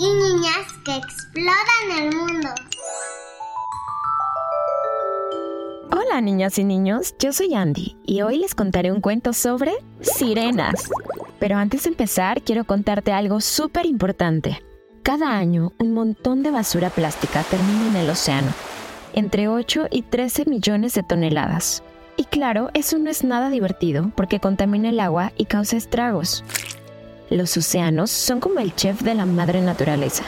y niñas que exploran el mundo. Hola niñas y niños, yo soy Andy y hoy les contaré un cuento sobre sirenas. Pero antes de empezar, quiero contarte algo súper importante. Cada año, un montón de basura plástica termina en el océano, entre 8 y 13 millones de toneladas. Y claro, eso no es nada divertido porque contamina el agua y causa estragos. Los océanos son como el chef de la madre naturaleza.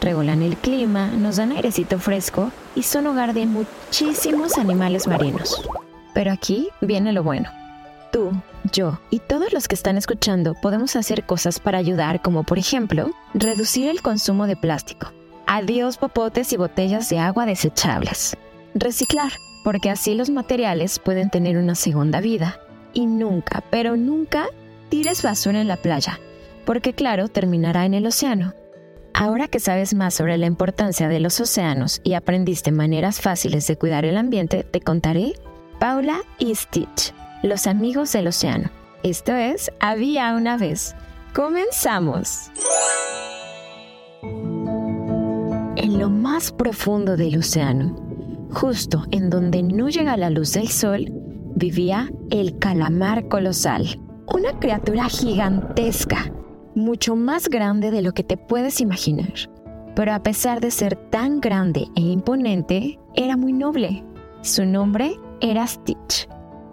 Regulan el clima, nos dan airecito fresco y son hogar de muchísimos animales marinos. Pero aquí viene lo bueno. Tú, yo y todos los que están escuchando podemos hacer cosas para ayudar, como por ejemplo, reducir el consumo de plástico. Adiós popotes y botellas de agua desechables. Reciclar, porque así los materiales pueden tener una segunda vida. Y nunca, pero nunca tires basura en la playa, porque claro, terminará en el océano. Ahora que sabes más sobre la importancia de los océanos y aprendiste maneras fáciles de cuidar el ambiente, te contaré Paula y Stitch, los amigos del océano. Esto es Había una vez. Comenzamos. En lo más profundo del océano, justo en donde no llega la luz del sol, vivía el calamar colosal, una criatura gigantesca, mucho más grande de lo que te puedes imaginar. Pero a pesar de ser tan grande e imponente, era muy noble. Su nombre era Stitch.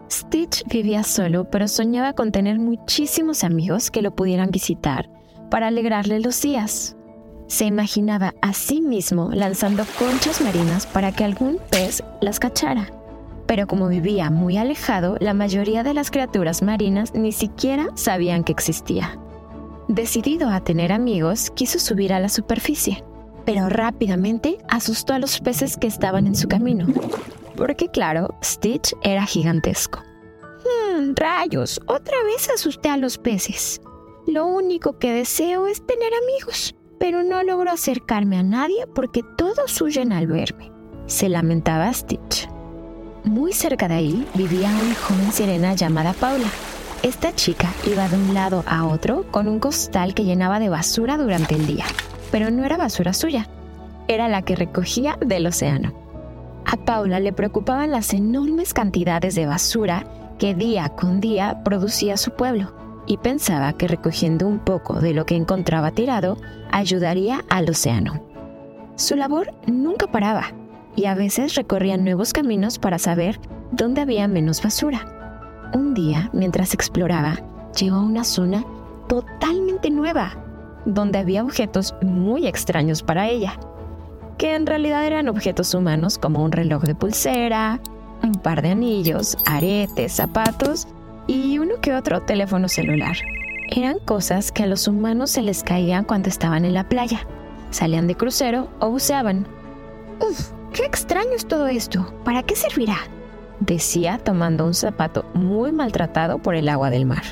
Stitch vivía solo, pero soñaba con tener muchísimos amigos que lo pudieran visitar para alegrarle los días. Se imaginaba a sí mismo lanzando conchas marinas para que algún pez las cachara. Pero como vivía muy alejado, la mayoría de las criaturas marinas ni siquiera sabían que existía. Decidido a tener amigos, quiso subir a la superficie, pero rápidamente asustó a los peces que estaban en su camino, porque claro, Stitch era gigantesco. Hmm, rayos, otra vez asusté a los peces. Lo único que deseo es tener amigos, pero no logro acercarme a nadie porque todos huyen al verme, se lamentaba Stitch. Muy cerca de ahí vivía una joven sirena llamada Paula. Esta chica iba de un lado a otro con un costal que llenaba de basura durante el día, pero no era basura suya, era la que recogía del océano. A Paula le preocupaban las enormes cantidades de basura que día con día producía su pueblo y pensaba que recogiendo un poco de lo que encontraba tirado ayudaría al océano. Su labor nunca paraba y a veces recorría nuevos caminos para saber dónde había menos basura. Un día, mientras exploraba, llegó a una zona totalmente nueva, donde había objetos muy extraños para ella, que en realidad eran objetos humanos como un reloj de pulsera, un par de anillos, aretes, zapatos y uno que otro teléfono celular. Eran cosas que a los humanos se les caían cuando estaban en la playa, salían de crucero o buceaban. Uf, qué extraño es todo esto. ¿Para qué servirá? decía tomando un zapato muy maltratado por el agua del mar.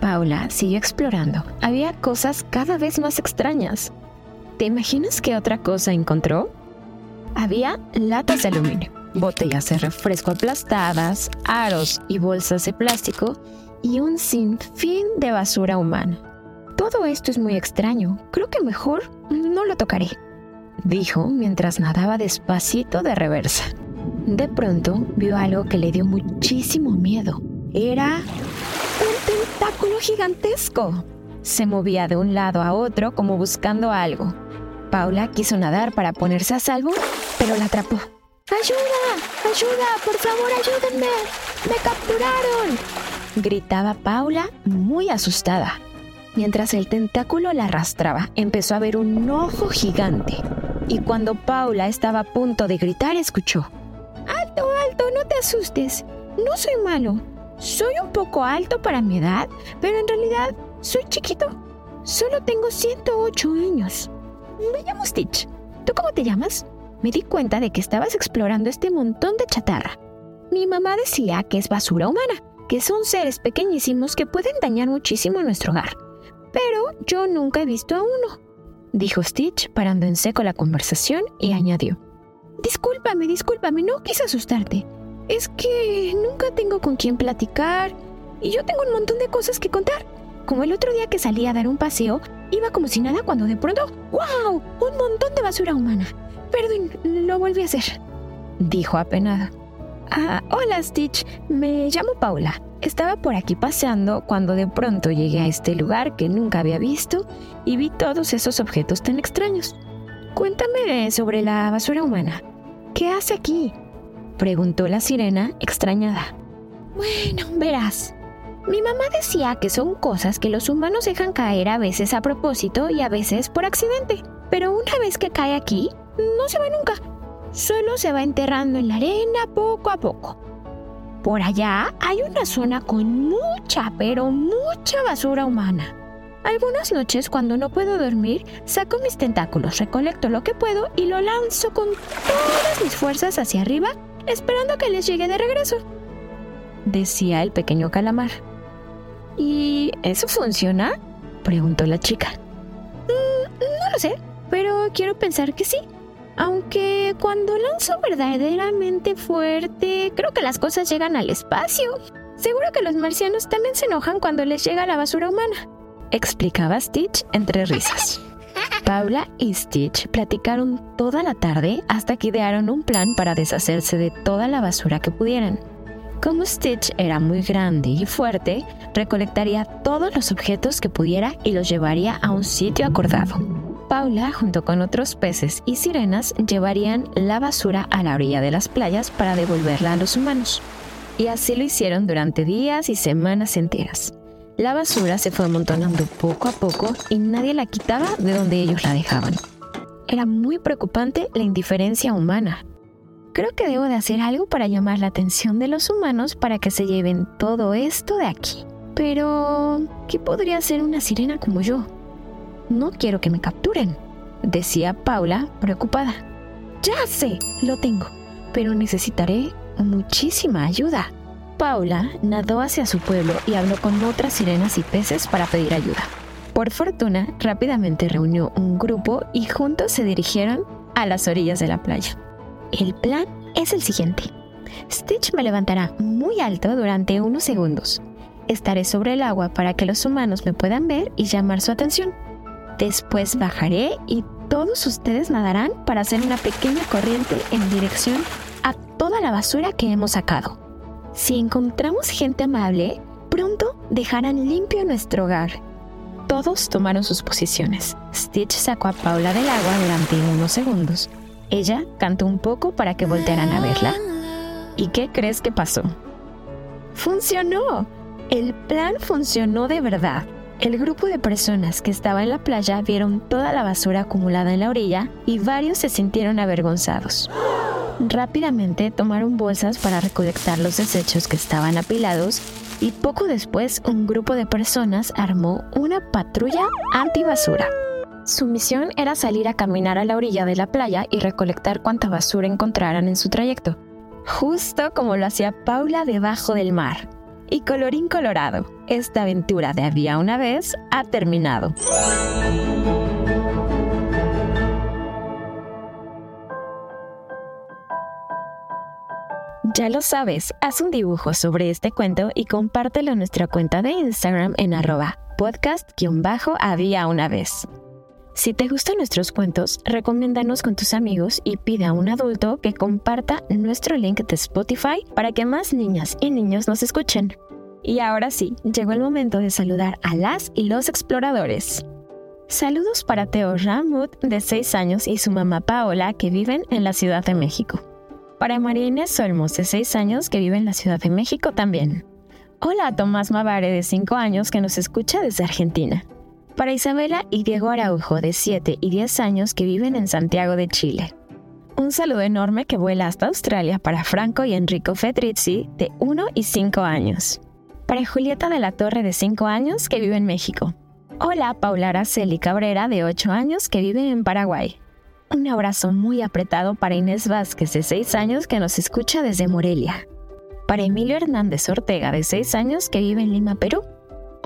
Paula siguió explorando. Había cosas cada vez más extrañas. ¿Te imaginas qué otra cosa encontró? Había latas de aluminio, botellas de refresco aplastadas, aros y bolsas de plástico y un sinfín de basura humana. Todo esto es muy extraño. Creo que mejor no lo tocaré, dijo mientras nadaba despacito de reversa. De pronto vio algo que le dio muchísimo miedo. Era un tentáculo gigantesco. Se movía de un lado a otro como buscando algo. Paula quiso nadar para ponerse a salvo, pero la atrapó. ¡Ayuda! ¡Ayuda! ¡Por favor, ayúdenme! ¡Me capturaron! Gritaba Paula muy asustada. Mientras el tentáculo la arrastraba, empezó a ver un ojo gigante. Y cuando Paula estaba a punto de gritar, escuchó. ¡Alto, alto! No te asustes. No soy malo. Soy un poco alto para mi edad, pero en realidad soy chiquito. Solo tengo 108 años. Me llamo Stitch. ¿Tú cómo te llamas? Me di cuenta de que estabas explorando este montón de chatarra. Mi mamá decía que es basura humana, que son seres pequeñísimos que pueden dañar muchísimo nuestro hogar. Pero yo nunca he visto a uno, dijo Stitch parando en seco la conversación y añadió. Discúlpame, discúlpame, no quise asustarte. Es que nunca tengo con quién platicar y yo tengo un montón de cosas que contar. Como el otro día que salí a dar un paseo, iba como si nada cuando de pronto, ¡wow! Un montón de basura humana. Perdón, lo volví a hacer. Dijo apenada. Ah, hola Stitch, me llamo Paula. Estaba por aquí paseando cuando de pronto llegué a este lugar que nunca había visto y vi todos esos objetos tan extraños. Cuéntame sobre la basura humana. ¿Qué hace aquí? Preguntó la sirena extrañada. Bueno, verás, mi mamá decía que son cosas que los humanos dejan caer a veces a propósito y a veces por accidente. Pero una vez que cae aquí, no se va nunca. Solo se va enterrando en la arena poco a poco. Por allá hay una zona con mucha, pero mucha basura humana. Algunas noches cuando no puedo dormir, saco mis tentáculos, recolecto lo que puedo y lo lanzo con todas mis fuerzas hacia arriba, esperando que les llegue de regreso. Decía el pequeño calamar. ¿Y eso funciona? Preguntó la chica. Mm, no lo sé, pero quiero pensar que sí. Aunque cuando lanzo verdaderamente fuerte, creo que las cosas llegan al espacio. Seguro que los marcianos también se enojan cuando les llega la basura humana. Explicaba Stitch entre risas. Paula y Stitch platicaron toda la tarde hasta que idearon un plan para deshacerse de toda la basura que pudieran. Como Stitch era muy grande y fuerte, recolectaría todos los objetos que pudiera y los llevaría a un sitio acordado. Paula, junto con otros peces y sirenas, llevarían la basura a la orilla de las playas para devolverla a los humanos. Y así lo hicieron durante días y semanas enteras. La basura se fue amontonando poco a poco y nadie la quitaba de donde ellos la dejaban. Era muy preocupante la indiferencia humana, Creo que debo de hacer algo para llamar la atención de los humanos para que se lleven todo esto de aquí. Pero, ¿qué podría hacer una sirena como yo? No quiero que me capturen, decía Paula, preocupada. Ya sé, lo tengo, pero necesitaré muchísima ayuda. Paula nadó hacia su pueblo y habló con otras sirenas y peces para pedir ayuda. Por fortuna, rápidamente reunió un grupo y juntos se dirigieron a las orillas de la playa. El plan es el siguiente. Stitch me levantará muy alto durante unos segundos. Estaré sobre el agua para que los humanos me puedan ver y llamar su atención. Después bajaré y todos ustedes nadarán para hacer una pequeña corriente en dirección a toda la basura que hemos sacado. Si encontramos gente amable, pronto dejarán limpio nuestro hogar. Todos tomaron sus posiciones. Stitch sacó a Paula del agua durante unos segundos ella cantó un poco para que voltearan a verla. ¿Y qué crees que pasó? ¡Funcionó! El plan funcionó de verdad. El grupo de personas que estaba en la playa vieron toda la basura acumulada en la orilla y varios se sintieron avergonzados. Rápidamente tomaron bolsas para recolectar los desechos que estaban apilados y poco después un grupo de personas armó una patrulla anti-basura. Su misión era salir a caminar a la orilla de la playa y recolectar cuanta basura encontraran en su trayecto, justo como lo hacía Paula debajo del mar. Y colorín colorado, esta aventura de había una vez ha terminado. Ya lo sabes, haz un dibujo sobre este cuento y compártelo en nuestra cuenta de Instagram en arroba podcast-había una vez. Si te gustan nuestros cuentos, recomiéndanos con tus amigos y pide a un adulto que comparta nuestro link de Spotify para que más niñas y niños nos escuchen. Y ahora sí, llegó el momento de saludar a las y los exploradores. Saludos para Teo Ramut, de 6 años, y su mamá Paola, que viven en la Ciudad de México. Para María Inés Solmos, de 6 años, que vive en la Ciudad de México también. Hola a Tomás Mavare, de 5 años, que nos escucha desde Argentina. Para Isabela y Diego Araujo, de 7 y 10 años, que viven en Santiago de Chile. Un saludo enorme que vuela hasta Australia para Franco y Enrico Fedrizzi, de 1 y 5 años. Para Julieta de la Torre, de 5 años, que vive en México. Hola, Paula Araceli Cabrera, de 8 años, que vive en Paraguay. Un abrazo muy apretado para Inés Vázquez, de 6 años, que nos escucha desde Morelia. Para Emilio Hernández Ortega, de 6 años, que vive en Lima, Perú.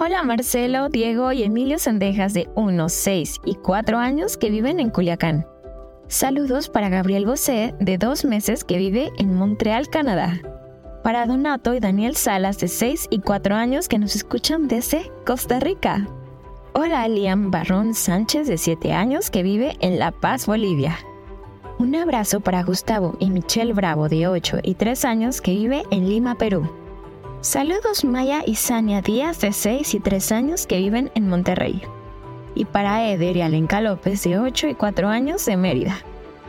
Hola Marcelo, Diego y Emilio Sendejas de 1, 6 y 4 años que viven en Culiacán. Saludos para Gabriel Bosé de 2 meses que vive en Montreal, Canadá. Para Donato y Daniel Salas de 6 y 4 años que nos escuchan desde Costa Rica. Hola Liam Barrón Sánchez de 7 años que vive en La Paz, Bolivia. Un abrazo para Gustavo y Michelle Bravo de 8 y 3 años que vive en Lima, Perú. Saludos Maya y Sania Díaz de 6 y 3 años que viven en Monterrey. Y para Eder y Alenka López de 8 y 4 años de Mérida.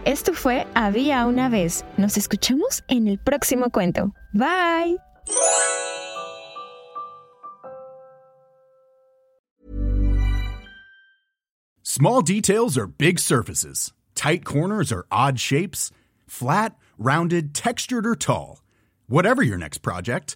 Esto fue Había una vez. Nos escuchamos en el próximo cuento. Bye. Small details are big surfaces. Tight corners are odd shapes. Flat, rounded, textured, or tall. Whatever your next project,